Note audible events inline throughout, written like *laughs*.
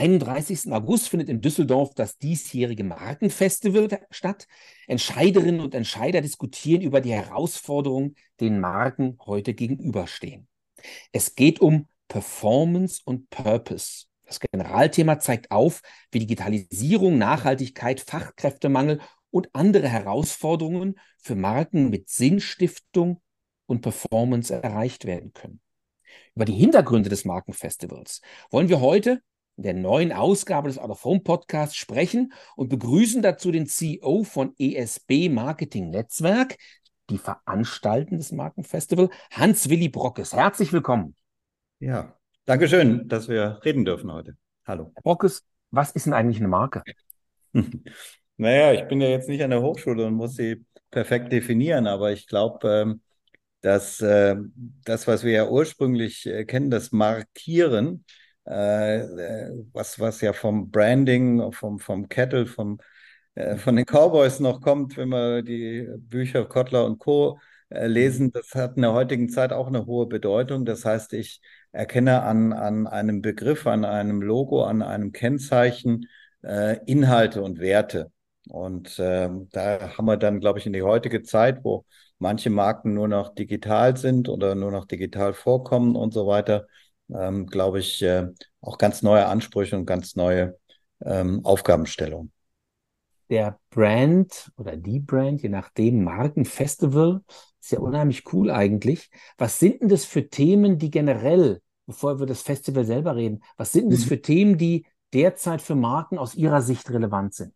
31. August findet in Düsseldorf das diesjährige Markenfestival statt. Entscheiderinnen und Entscheider diskutieren über die Herausforderungen, denen Marken heute gegenüberstehen. Es geht um Performance und Purpose. Das Generalthema zeigt auf, wie Digitalisierung, Nachhaltigkeit, Fachkräftemangel und andere Herausforderungen für Marken mit Sinnstiftung und Performance erreicht werden können. Über die Hintergründe des Markenfestivals wollen wir heute der neuen Ausgabe des Out of Home Podcasts sprechen und begrüßen dazu den CEO von ESB Marketing Netzwerk, die veranstalten das Markenfestival, Hans-Willi Brockes. Herzlich willkommen. Ja, Dankeschön, dass wir reden dürfen heute. Hallo. Herr Brockes, was ist denn eigentlich eine Marke? *laughs* naja, ich bin ja jetzt nicht an der Hochschule und muss sie perfekt definieren, aber ich glaube, ähm, dass äh, das, was wir ja ursprünglich äh, kennen, das Markieren, was, was ja vom Branding, vom, vom Kettle, vom, von den Cowboys noch kommt, wenn wir die Bücher Kottler und Co. lesen, das hat in der heutigen Zeit auch eine hohe Bedeutung. Das heißt, ich erkenne an, an einem Begriff, an einem Logo, an einem Kennzeichen Inhalte und Werte. Und äh, da haben wir dann, glaube ich, in die heutige Zeit, wo manche Marken nur noch digital sind oder nur noch digital vorkommen und so weiter, ähm, glaube ich, äh, auch ganz neue Ansprüche und ganz neue ähm, Aufgabenstellungen. Der Brand oder die Brand, je nachdem, Markenfestival, ist ja unheimlich cool eigentlich. Was sind denn das für Themen, die generell, bevor wir das Festival selber reden, was sind denn das mhm. für Themen, die derzeit für Marken aus Ihrer Sicht relevant sind?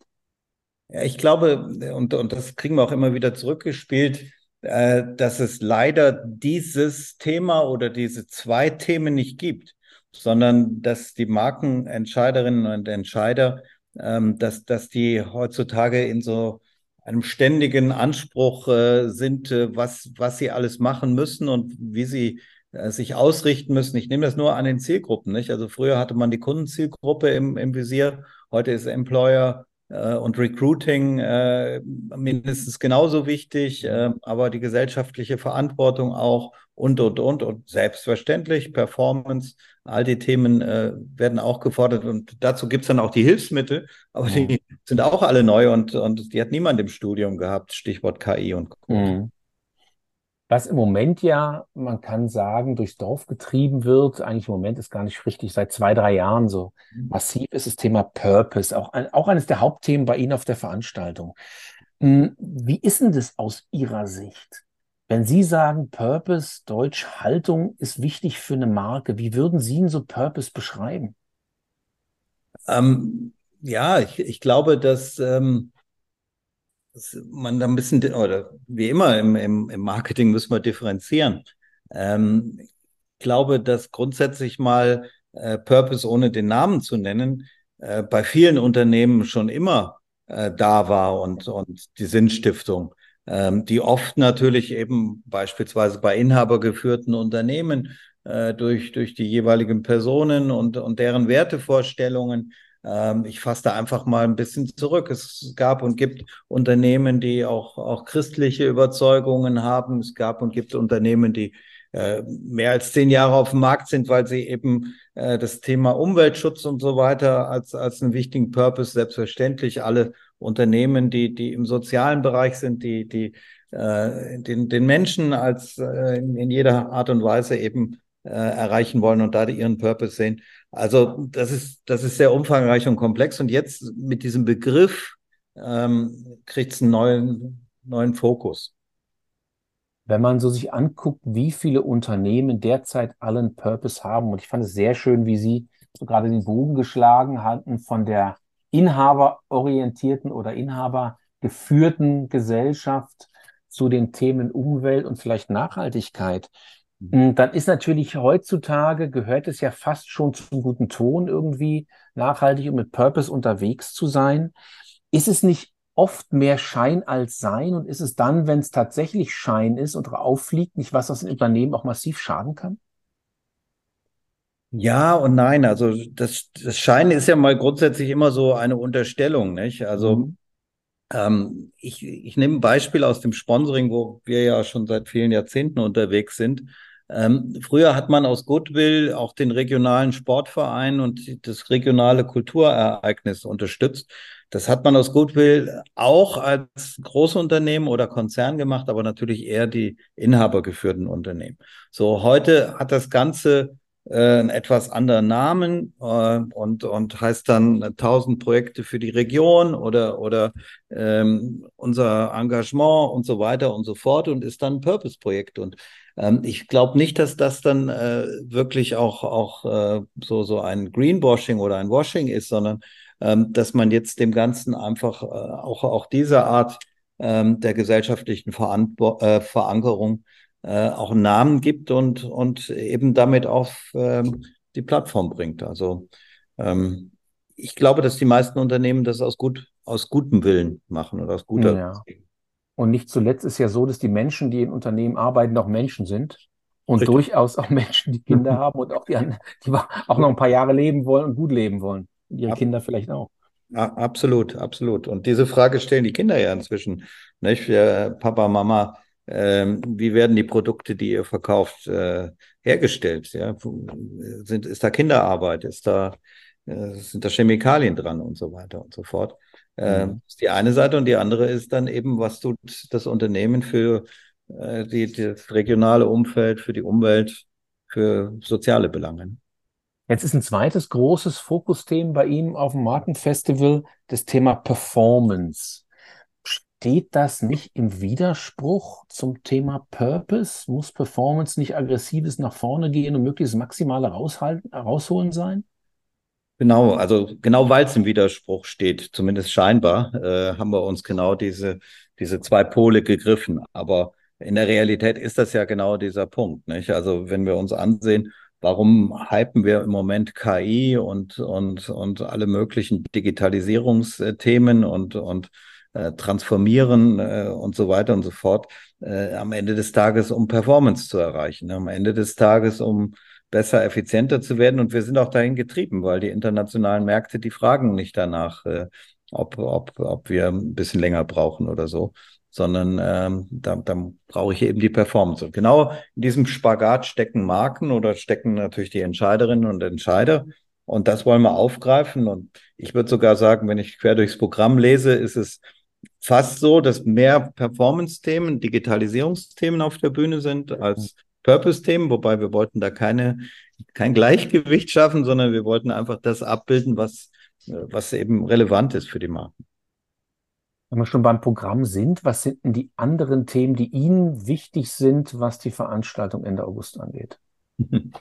Ja, ich glaube, und, und das kriegen wir auch immer wieder zurückgespielt, äh, dass es leider dieses Thema oder diese zwei Themen nicht gibt, sondern dass die Markenentscheiderinnen und Entscheider, ähm, dass, dass die heutzutage in so einem ständigen Anspruch äh, sind, äh, was, was sie alles machen müssen und wie sie sich ausrichten müssen. Ich nehme das nur an den Zielgruppen, nicht? Also früher hatte man die Kundenzielgruppe im, im Visier, heute ist Employer und Recruiting äh, mindestens genauso wichtig, äh, aber die gesellschaftliche Verantwortung auch und, und, und. Und selbstverständlich Performance, all die Themen äh, werden auch gefordert. Und dazu gibt es dann auch die Hilfsmittel, aber mhm. die sind auch alle neu und, und die hat niemand im Studium gehabt, Stichwort KI und Co. Mhm was im Moment ja, man kann sagen, durchs Dorf getrieben wird, eigentlich im Moment ist gar nicht richtig, seit zwei, drei Jahren so mhm. massiv ist das Thema Purpose, auch, auch eines der Hauptthemen bei Ihnen auf der Veranstaltung. Hm, wie ist denn das aus Ihrer Sicht? Wenn Sie sagen, Purpose, Deutsch, Haltung ist wichtig für eine Marke, wie würden Sie ihn so Purpose beschreiben? Ähm, ja, ich, ich glaube, dass ähm, dass man da ein bisschen, oder wie immer im, im, im Marketing müssen wir differenzieren. Ähm, ich glaube, dass grundsätzlich mal äh, Purpose ohne den Namen zu nennen, äh, bei vielen Unternehmen schon immer äh, da war und, und die Sinnstiftung, ähm, die oft natürlich eben beispielsweise bei inhabergeführten Unternehmen äh, durch, durch die jeweiligen Personen und, und deren Wertevorstellungen ich fasse da einfach mal ein bisschen zurück. Es gab und gibt Unternehmen, die auch, auch christliche Überzeugungen haben. Es gab und gibt Unternehmen, die äh, mehr als zehn Jahre auf dem Markt sind, weil sie eben äh, das Thema Umweltschutz und so weiter als, als einen wichtigen Purpose selbstverständlich alle Unternehmen, die, die im sozialen Bereich sind, die, die äh, den, den Menschen als äh, in, in jeder Art und Weise eben äh, erreichen wollen und da ihren Purpose sehen. Also das ist, das ist sehr umfangreich und komplex. Und jetzt mit diesem Begriff ähm, kriegt es einen neuen, neuen Fokus. Wenn man so sich anguckt, wie viele Unternehmen derzeit allen Purpose haben, und ich fand es sehr schön, wie Sie so gerade den Bogen geschlagen hatten von der inhaberorientierten oder inhabergeführten Gesellschaft zu den Themen Umwelt und vielleicht Nachhaltigkeit. Hm, dann ist natürlich heutzutage, gehört es ja fast schon zum guten Ton irgendwie, nachhaltig und mit Purpose unterwegs zu sein. Ist es nicht oft mehr Schein als Sein und ist es dann, wenn es tatsächlich Schein ist und auffliegt, nicht was, das ein Unternehmen auch massiv schaden kann? Ja und nein. Also das, das Schein ist ja mal grundsätzlich immer so eine Unterstellung, nicht? Also mhm. Ähm, ich, ich nehme ein Beispiel aus dem Sponsoring, wo wir ja schon seit vielen Jahrzehnten unterwegs sind. Ähm, früher hat man aus Goodwill auch den regionalen Sportverein und das regionale Kulturereignis unterstützt. Das hat man aus Goodwill auch als Großunternehmen oder Konzern gemacht, aber natürlich eher die inhabergeführten Unternehmen. So, heute hat das Ganze äh, einen etwas anderen Namen äh, und, und heißt dann 1000 Projekte für die Region oder, oder ähm, unser Engagement und so weiter und so fort und ist dann ein Purpose-Projekt. Und ähm, ich glaube nicht, dass das dann äh, wirklich auch, auch äh, so, so ein Greenwashing oder ein Washing ist, sondern ähm, dass man jetzt dem Ganzen einfach äh, auch, auch diese Art ähm, der gesellschaftlichen Veranbo äh, Verankerung äh, auch einen Namen gibt und, und eben damit auf ähm, die Plattform bringt. Also ähm, ich glaube, dass die meisten Unternehmen das aus, gut, aus gutem Willen machen oder aus guter. Ja. Und nicht zuletzt ist ja so, dass die Menschen, die in Unternehmen arbeiten, auch Menschen sind und Richtig. durchaus auch *laughs* Menschen, die Kinder haben und auch die, die auch noch ein paar Jahre leben wollen und gut leben wollen. Ihre Ab Kinder vielleicht auch. Absolut, absolut. Und diese Frage stellen die Kinder ja inzwischen. Nicht? Papa, Mama, ähm, wie werden die Produkte, die ihr verkauft, äh, hergestellt? Ja? Sind, ist da Kinderarbeit? Ist da, äh, sind da Chemikalien dran und so weiter und so fort? Äh, mhm. ist die eine Seite und die andere ist dann eben, was tut das Unternehmen für äh, die, das regionale Umfeld, für die Umwelt, für soziale Belange. Jetzt ist ein zweites großes Fokusthema bei Ihnen auf dem Markenfestival das Thema Performance. Steht das nicht im Widerspruch zum Thema Purpose? Muss Performance nicht aggressives nach vorne gehen und möglichst maximale raushalten, rausholen sein? Genau, also genau weil es im Widerspruch steht, zumindest scheinbar, äh, haben wir uns genau diese, diese zwei Pole gegriffen. Aber in der Realität ist das ja genau dieser Punkt. Nicht? Also wenn wir uns ansehen, warum hypen wir im Moment KI und, und, und alle möglichen Digitalisierungsthemen und, und äh, transformieren äh, und so weiter und so fort, äh, am Ende des Tages, um Performance zu erreichen, am Ende des Tages, um besser, effizienter zu werden. Und wir sind auch dahin getrieben, weil die internationalen Märkte, die fragen nicht danach, äh, ob, ob, ob wir ein bisschen länger brauchen oder so sondern ähm, da, da brauche ich eben die Performance. Und genau in diesem Spagat stecken Marken oder stecken natürlich die Entscheiderinnen und Entscheider. Und das wollen wir aufgreifen. Und ich würde sogar sagen, wenn ich quer durchs Programm lese, ist es fast so, dass mehr Performance-Themen, Digitalisierungsthemen auf der Bühne sind als Purpose-Themen, wobei wir wollten da keine, kein Gleichgewicht schaffen, sondern wir wollten einfach das abbilden, was, was eben relevant ist für die Marken. Wenn wir schon beim Programm sind, was sind denn die anderen Themen, die Ihnen wichtig sind, was die Veranstaltung Ende August angeht? *laughs*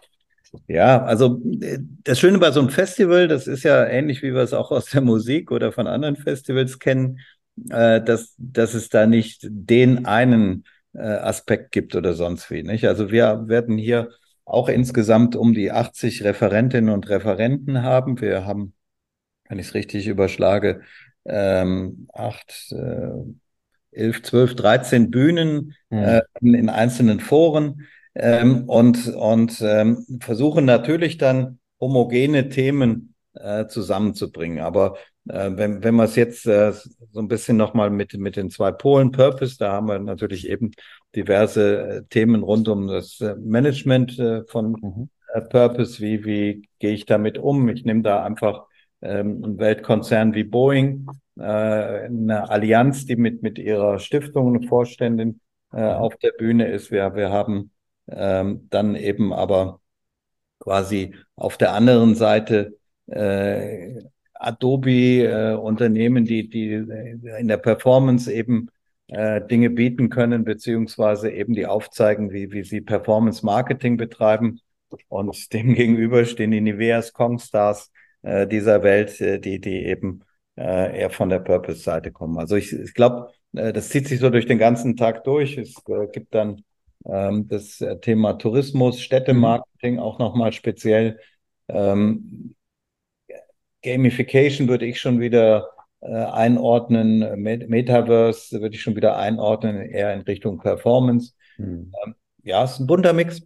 Ja, also äh, das Schöne bei so einem Festival, das ist ja ähnlich, wie wir es auch aus der Musik oder von anderen Festivals kennen, äh, dass, dass es da nicht den einen äh, Aspekt gibt oder sonst wie. Nicht? Also wir werden hier auch insgesamt um die 80 Referentinnen und Referenten haben. Wir haben, wenn ich es richtig überschlage, ähm, acht, äh, elf, zwölf, dreizehn Bühnen mhm. äh, in, in, einzelnen Foren ähm, und, und ähm, versuchen natürlich dann homogene Themen äh, zusammenzubringen. Aber äh, wenn, wenn man es jetzt äh, so ein bisschen nochmal mit, mit den zwei Polen Purpose, da haben wir natürlich eben diverse äh, Themen rund um das äh, Management äh, von mhm. Purpose. Wie, wie gehe ich damit um? Ich nehme da einfach ähm, ein Weltkonzern wie Boeing, äh, eine Allianz, die mit, mit ihrer Stiftung eine Vorständin äh, mhm. auf der Bühne ist. Wir, wir haben ähm, dann eben aber quasi auf der anderen Seite äh, Adobe äh, Unternehmen, die, die in der Performance eben äh, Dinge bieten können, beziehungsweise eben die aufzeigen, wie, wie sie Performance Marketing betreiben. Und *laughs* dem gegenüber stehen die Niveas, Kongstars, äh, dieser Welt, äh, die, die eben äh, eher von der Purpose-Seite kommen. Also ich, ich glaube, äh, das zieht sich so durch den ganzen Tag durch. Es äh, gibt dann ähm, das äh, Thema Tourismus, Städtemarketing auch nochmal speziell. Ähm, Gamification würde ich schon wieder äh, einordnen, Metaverse würde ich schon wieder einordnen, eher in Richtung Performance. Mhm. Ähm, ja, es ist ein bunter Mix.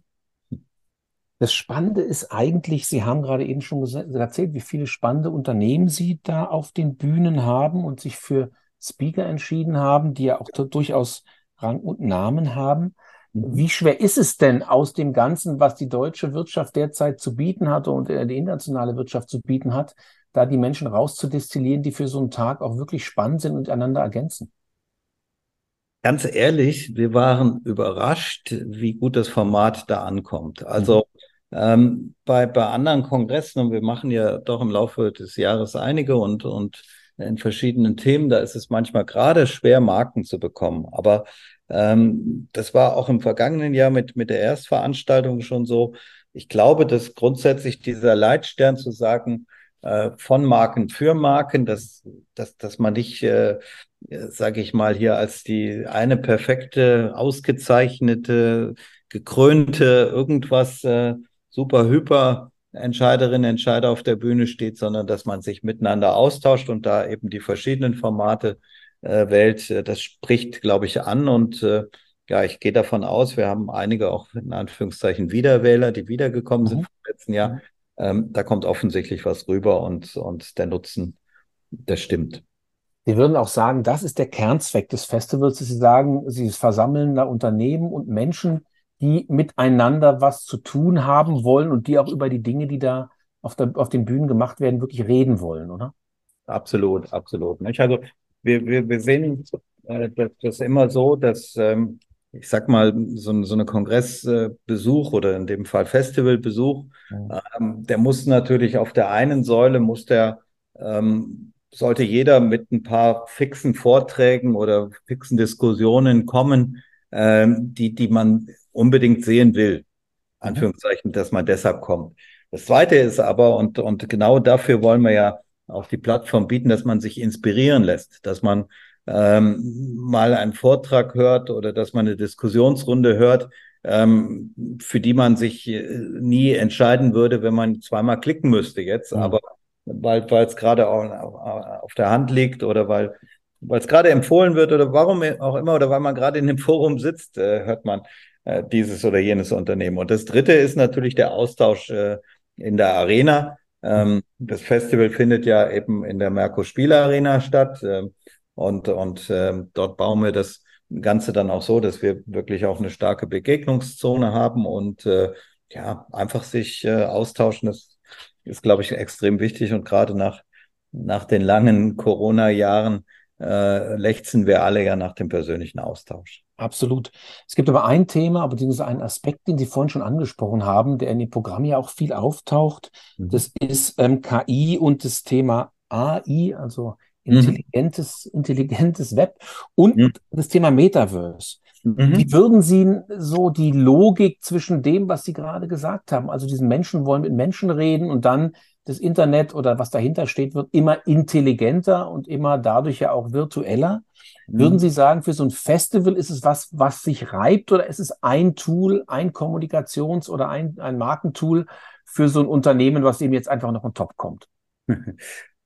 Das Spannende ist eigentlich, Sie haben gerade eben schon erzählt, wie viele spannende Unternehmen Sie da auf den Bühnen haben und sich für Speaker entschieden haben, die ja auch durchaus Rang und Namen haben. Mhm. Wie schwer ist es denn aus dem Ganzen, was die deutsche Wirtschaft derzeit zu bieten hat und die internationale Wirtschaft zu bieten hat, da die Menschen rauszudestillieren, die für so einen Tag auch wirklich spannend sind und einander ergänzen? Ganz ehrlich, wir waren überrascht, wie gut das Format da ankommt. Also ähm, bei, bei anderen Kongressen, und wir machen ja doch im Laufe des Jahres einige und, und in verschiedenen Themen, da ist es manchmal gerade schwer, Marken zu bekommen. Aber ähm, das war auch im vergangenen Jahr mit, mit der Erstveranstaltung schon so. Ich glaube, dass grundsätzlich dieser Leitstern zu sagen, äh, von Marken für Marken, dass, dass, dass man nicht, äh, sage ich mal, hier als die eine perfekte, ausgezeichnete, gekrönte irgendwas äh, super hyper Entscheiderinnen, Entscheider auf der Bühne steht, sondern dass man sich miteinander austauscht und da eben die verschiedenen Formate äh, wählt. Äh, das spricht, glaube ich, an und äh, ja, ich gehe davon aus, wir haben einige auch in Anführungszeichen Wiederwähler, die wiedergekommen mhm. sind vom letzten Jahr. Ähm, da kommt offensichtlich was rüber und, und der Nutzen, der stimmt. Sie würden auch sagen, das ist der Kernzweck des Festivals, dass Sie sagen, Sie versammeln da Unternehmen und Menschen, die miteinander was zu tun haben wollen und die auch über die Dinge, die da auf, der, auf den Bühnen gemacht werden, wirklich reden wollen, oder? Absolut, absolut. Also wir, wir, wir sehen äh, das, das immer so, dass ähm, ich sag mal, so, so eine Kongressbesuch oder in dem Fall Festivalbesuch, mhm. ähm, der muss natürlich auf der einen Säule, muss der, ähm, sollte jeder mit ein paar fixen Vorträgen oder fixen Diskussionen kommen, ähm, die, die man unbedingt sehen will. Mhm. Anführungszeichen, dass man deshalb kommt. Das zweite ist aber, und, und genau dafür wollen wir ja auch die Plattform bieten, dass man sich inspirieren lässt, dass man ähm, mal einen Vortrag hört oder dass man eine Diskussionsrunde hört, ähm, für die man sich äh, nie entscheiden würde, wenn man zweimal klicken müsste jetzt, mhm. aber weil weil es gerade auf der Hand liegt oder weil weil es gerade empfohlen wird oder warum auch immer oder weil man gerade in dem Forum sitzt, äh, hört man äh, dieses oder jenes Unternehmen. Und das Dritte ist natürlich der Austausch äh, in der Arena. Ähm, das Festival findet ja eben in der Merkur Spieler Arena statt. Ähm, und, und äh, dort bauen wir das Ganze dann auch so, dass wir wirklich auch eine starke Begegnungszone haben und äh, ja, einfach sich äh, austauschen. Das ist, glaube ich, extrem wichtig. Und gerade nach, nach den langen Corona-Jahren äh, lechzen wir alle ja nach dem persönlichen Austausch. Absolut. Es gibt aber ein Thema, beziehungsweise einen Aspekt, den Sie vorhin schon angesprochen haben, der in dem Programm ja auch viel auftaucht. Mhm. Das ist ähm, KI und das Thema AI, also. Intelligentes, mhm. intelligentes Web und mhm. das Thema Metaverse. Mhm. Wie würden Sie so die Logik zwischen dem, was Sie gerade gesagt haben, also diesen Menschen wollen mit Menschen reden und dann das Internet oder was dahinter steht, wird immer intelligenter und immer dadurch ja auch virtueller. Mhm. Würden Sie sagen, für so ein Festival ist es was, was sich reibt oder ist es ein Tool, ein Kommunikations- oder ein, ein Markentool für so ein Unternehmen, was eben jetzt einfach noch on top kommt? *laughs*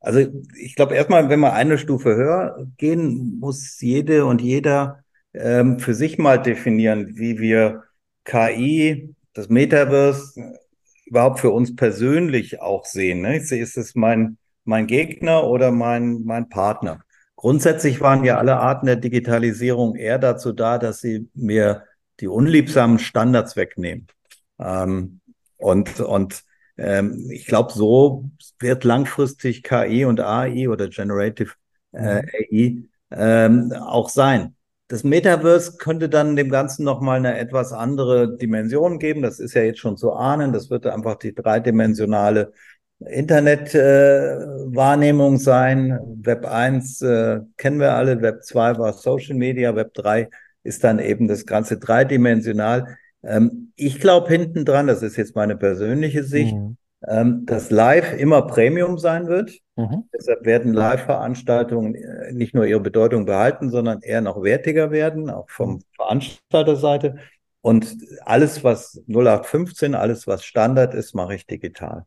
Also ich glaube erstmal, wenn wir eine Stufe höher gehen, muss jede und jeder ähm, für sich mal definieren, wie wir KI, das Metaverse überhaupt für uns persönlich auch sehen. Ne? Ist es mein, mein Gegner oder mein, mein Partner? Grundsätzlich waren ja alle Arten der Digitalisierung eher dazu da, dass sie mir die unliebsamen Standards wegnehmen. Ähm, und, und ähm, ich glaube, so wird langfristig KI und AI oder Generative äh, mhm. AI ähm, auch sein. Das Metaverse könnte dann dem Ganzen nochmal eine etwas andere Dimension geben. Das ist ja jetzt schon zu ahnen. Das wird einfach die dreidimensionale Internetwahrnehmung äh, sein. Web 1 äh, kennen wir alle, Web 2 war Social Media, Web 3 ist dann eben das Ganze dreidimensional. Ähm, ich glaube hinten dran, das ist jetzt meine persönliche Sicht, mhm. ähm, dass Live immer Premium sein wird. Mhm. Deshalb werden Live-Veranstaltungen äh, nicht nur ihre Bedeutung behalten, sondern eher noch wertiger werden, auch vom mhm. Veranstalterseite. Und alles, was 0815, alles, was Standard ist, mache ich digital.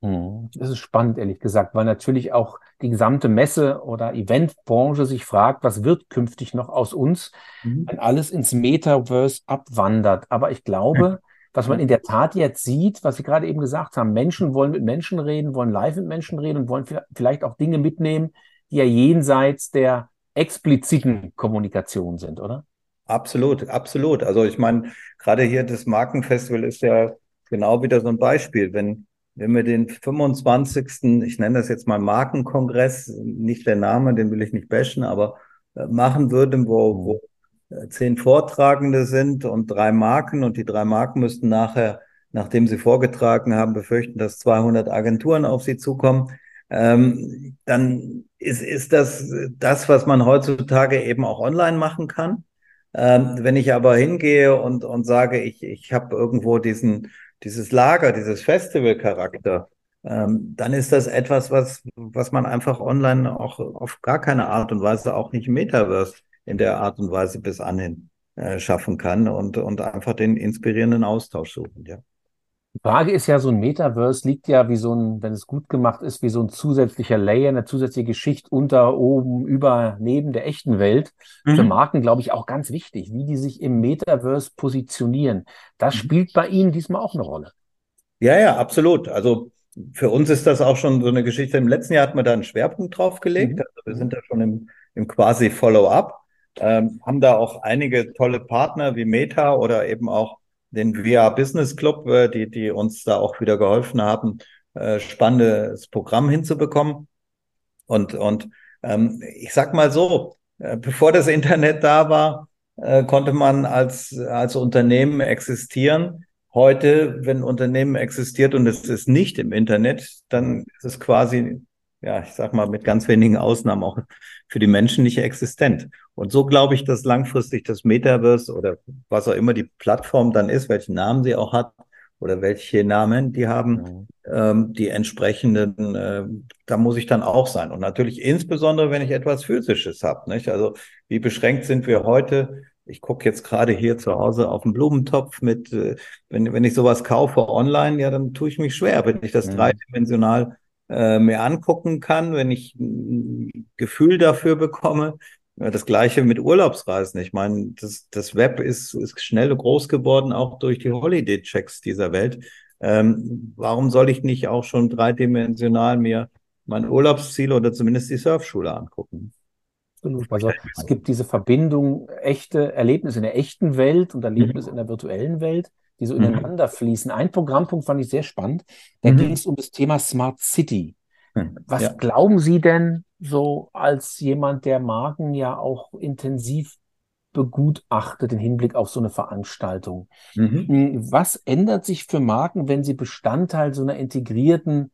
Mhm. Das ist spannend, ehrlich gesagt, weil natürlich auch die gesamte Messe- oder Eventbranche sich fragt, was wird künftig noch aus uns, mhm. wenn alles ins Metaverse abwandert. Aber ich glaube, *laughs* was man in der Tat jetzt sieht, was Sie gerade eben gesagt haben, Menschen wollen mit Menschen reden, wollen live mit Menschen reden und wollen vielleicht auch Dinge mitnehmen, die ja jenseits der expliziten Kommunikation sind, oder? Absolut, absolut. Also ich meine, gerade hier das Markenfestival ist ja genau wieder so ein Beispiel. Wenn, wenn wir den 25., ich nenne das jetzt mal Markenkongress, nicht der Name, den will ich nicht bashen, aber äh, machen würden, wo, wo äh, zehn Vortragende sind und drei Marken und die drei Marken müssten nachher, nachdem sie vorgetragen haben, befürchten, dass 200 Agenturen auf sie zukommen, ähm, dann ist, ist das das, was man heutzutage eben auch online machen kann. Ähm, wenn ich aber hingehe und, und sage, ich, ich habe irgendwo diesen, dieses Lager, dieses Festival-Charakter, ähm, dann ist das etwas, was, was man einfach online auch auf gar keine Art und Weise, auch nicht Metaverse in der Art und Weise bis anhin äh, schaffen kann und, und einfach den inspirierenden Austausch suchen, ja. Die Frage ist ja, so ein Metaverse liegt ja wie so ein, wenn es gut gemacht ist, wie so ein zusätzlicher Layer, eine zusätzliche Geschichte unter, oben, über, neben der echten Welt. Mhm. Für Marken, glaube ich, auch ganz wichtig, wie die sich im Metaverse positionieren. Das mhm. spielt bei Ihnen diesmal auch eine Rolle. Ja, ja, absolut. Also für uns ist das auch schon so eine Geschichte. Im letzten Jahr hat man da einen Schwerpunkt drauf gelegt. Mhm. Also wir sind da schon im, im quasi Follow-up, ähm, haben da auch einige tolle Partner wie Meta oder eben auch den VR Business Club, äh, die, die uns da auch wieder geholfen haben, äh, spannendes Programm hinzubekommen. Und, und ähm, ich sag mal so, äh, bevor das Internet da war, äh, konnte man als, als Unternehmen existieren. Heute, wenn ein Unternehmen existiert und es ist nicht im Internet, dann ist es quasi ja, ich sag mal, mit ganz wenigen Ausnahmen auch für die Menschen nicht existent. Und so glaube ich, dass langfristig das Metaverse oder was auch immer die Plattform dann ist, welchen Namen sie auch hat oder welche Namen die haben, mhm. ähm, die entsprechenden, äh, da muss ich dann auch sein. Und natürlich insbesondere, wenn ich etwas Physisches habe. Nicht? Also wie beschränkt sind wir heute? Ich gucke jetzt gerade hier zu Hause auf den Blumentopf mit, äh, wenn, wenn ich sowas kaufe online, ja, dann tue ich mich schwer, wenn ich das mhm. dreidimensional äh, mir angucken kann, wenn ich ein Gefühl dafür bekomme. Das gleiche mit Urlaubsreisen. Ich meine, das, das Web ist, ist schnell groß geworden, auch durch die Holiday-Checks dieser Welt. Ähm, warum soll ich nicht auch schon dreidimensional mir mein Urlaubsziel oder zumindest die Surfschule angucken? Absolut. Also es gibt diese Verbindung, echte Erlebnisse in der echten Welt und Erlebnisse mhm. in der virtuellen Welt die so mhm. ineinander fließen. Ein Programmpunkt fand ich sehr spannend. Da mhm. ging es um das Thema Smart City. Mhm. Was ja. glauben Sie denn so als jemand, der Marken ja auch intensiv begutachtet im Hinblick auf so eine Veranstaltung? Mhm. Hm, was ändert sich für Marken, wenn sie Bestandteil so einer integrierten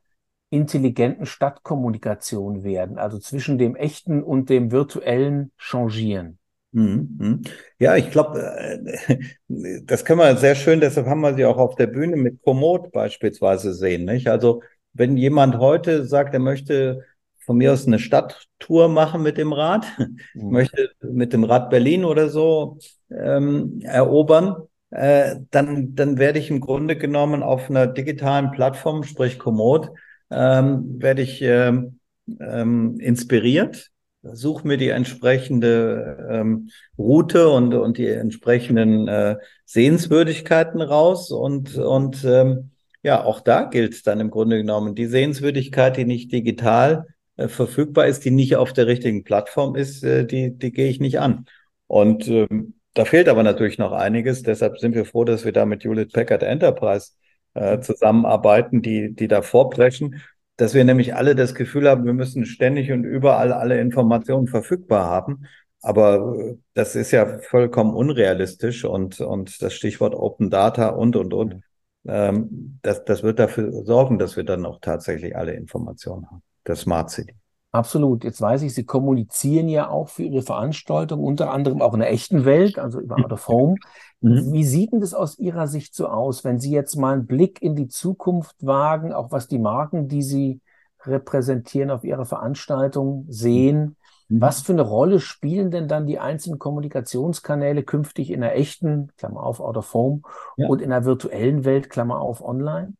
intelligenten Stadtkommunikation werden, also zwischen dem echten und dem virtuellen changieren? Mhm, mhm. Ja, ich glaube, äh, *laughs* das können wir sehr schön, deshalb haben wir sie auch auf der Bühne mit Komoot beispielsweise sehen. Nicht? Also wenn jemand heute sagt, er möchte von mir aus eine Stadttour machen mit dem Rad, mhm. möchte mit dem Rad Berlin oder so ähm, erobern, äh, dann, dann werde ich im Grunde genommen auf einer digitalen Plattform, sprich Komoot, ähm, werde ich ähm, ähm, inspiriert suche mir die entsprechende ähm, Route und, und die entsprechenden äh, Sehenswürdigkeiten raus. Und, und ähm, ja, auch da gilt dann im Grunde genommen, die Sehenswürdigkeit, die nicht digital äh, verfügbar ist, die nicht auf der richtigen Plattform ist, äh, die, die gehe ich nicht an. Und ähm, da fehlt aber natürlich noch einiges. Deshalb sind wir froh, dass wir da mit Hewlett Packard Enterprise äh, zusammenarbeiten, die, die da vorbrechen dass wir nämlich alle das Gefühl haben, wir müssen ständig und überall alle Informationen verfügbar haben. Aber äh, das ist ja vollkommen unrealistisch und, und das Stichwort Open Data und, und, und, ähm, das, das wird dafür sorgen, dass wir dann auch tatsächlich alle Informationen haben. Der Smart City. Absolut. Jetzt weiß ich, Sie kommunizieren ja auch für Ihre Veranstaltung, unter anderem auch in der echten Welt, also über Out of Home. *laughs* Mhm. Wie sieht denn das aus Ihrer Sicht so aus, wenn Sie jetzt mal einen Blick in die Zukunft wagen, auch was die Marken, die Sie repräsentieren auf Ihrer Veranstaltung sehen? Mhm. Was für eine Rolle spielen denn dann die einzelnen Kommunikationskanäle künftig in der echten, Klammer auf, Out of Home, ja. und in der virtuellen Welt, Klammer auf, online?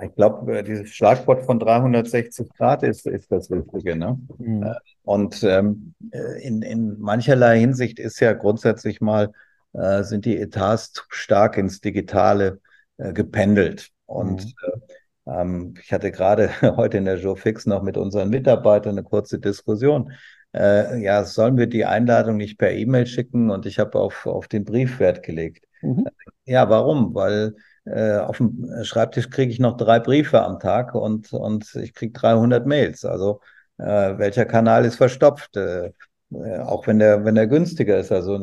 Ich glaube, äh, dieses Schlagwort von 360 Grad ist, ist das Wichtige. Ne? Mhm. Äh, und ähm, äh, in, in mancherlei Hinsicht ist ja grundsätzlich mal, äh, sind die Etats zu stark ins Digitale äh, gependelt. Und mhm. äh, ähm, ich hatte gerade *laughs* heute in der Joe Fix noch mit unseren Mitarbeitern eine kurze Diskussion. äh, ja, sollen wir die Einladung nicht per E-Mail schicken? Und ich habe auf, auf den Brief Wert gelegt. Mhm. Ja, warum? Weil äh, auf dem Schreibtisch kriege ich noch drei Briefe am Tag und, und ich kriege 300 Mails. Also äh, welcher Kanal ist verstopft? Äh, äh, auch wenn der, wenn der günstiger ist, also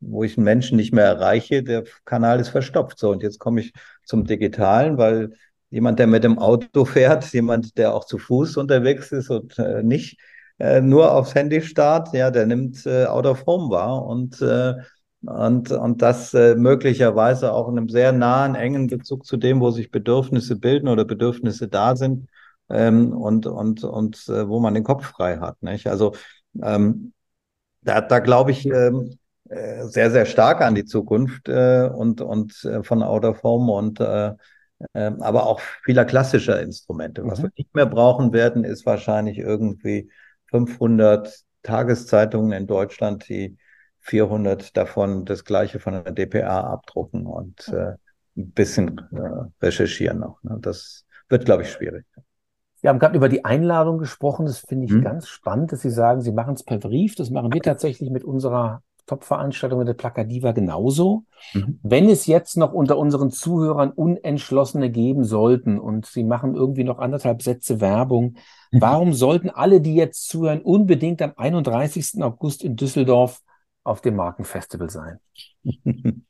wo ich einen Menschen nicht mehr erreiche, der Kanal ist verstopft. So, und jetzt komme ich zum Digitalen, weil jemand, der mit dem Auto *laughs* fährt, jemand, der auch zu Fuß unterwegs ist und äh, nicht äh, nur aufs Handy starrt, ja, der nimmt äh, Out of Home wahr und, äh, und, und das äh, möglicherweise auch in einem sehr nahen, engen Bezug zu dem, wo sich Bedürfnisse bilden oder Bedürfnisse da sind ähm, und, und, und äh, wo man den Kopf frei hat. Nicht? Also ähm, da, da glaube ich ähm, äh, sehr, sehr stark an die Zukunft äh, und, und äh, von Out of Home und äh, äh, aber auch vieler klassischer Instrumente. Was mhm. wir nicht mehr brauchen werden, ist wahrscheinlich irgendwie 500 Tageszeitungen in Deutschland, die 400 davon das gleiche von der DPA abdrucken und äh, ein bisschen äh, recherchieren noch. Ne? Das wird, glaube ich, schwierig. Wir haben gerade über die Einladung gesprochen. Das finde ich hm. ganz spannend, dass Sie sagen, Sie machen es per Brief. Das machen wir tatsächlich mit unserer Top-Veranstaltung mit der Plakadiva genauso. Mhm. Wenn es jetzt noch unter unseren Zuhörern Unentschlossene geben sollten und Sie machen irgendwie noch anderthalb Sätze Werbung, mhm. warum sollten alle, die jetzt zuhören, unbedingt am 31. August in Düsseldorf auf dem Markenfestival sein? *laughs*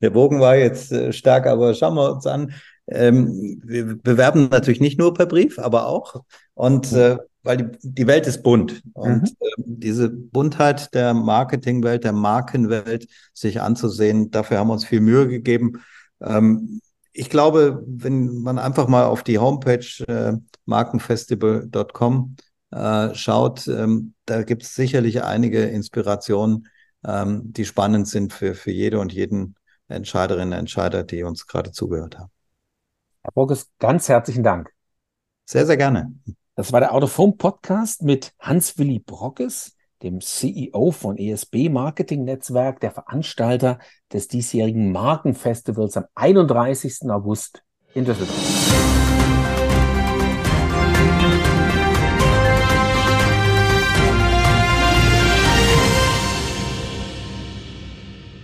Der Bogen war jetzt äh, stark, aber schauen wir uns an. Ähm, wir bewerben natürlich nicht nur per Brief, aber auch. Und äh, weil die, die Welt ist bunt. Und mhm. äh, diese Buntheit der Marketingwelt, der Markenwelt sich anzusehen, dafür haben wir uns viel Mühe gegeben. Ähm, ich glaube, wenn man einfach mal auf die Homepage äh, markenfestival.com schaut, ähm, da gibt es sicherlich einige Inspirationen, ähm, die spannend sind für, für jede und jeden Entscheiderinnen und Entscheider, die uns gerade zugehört haben. Herr Borges, ganz herzlichen Dank. Sehr, sehr gerne. Das war der Autophone Podcast mit Hans-Willi Brockes, dem CEO von ESB Marketing Netzwerk, der Veranstalter des diesjährigen Markenfestivals am 31. August in Düsseldorf.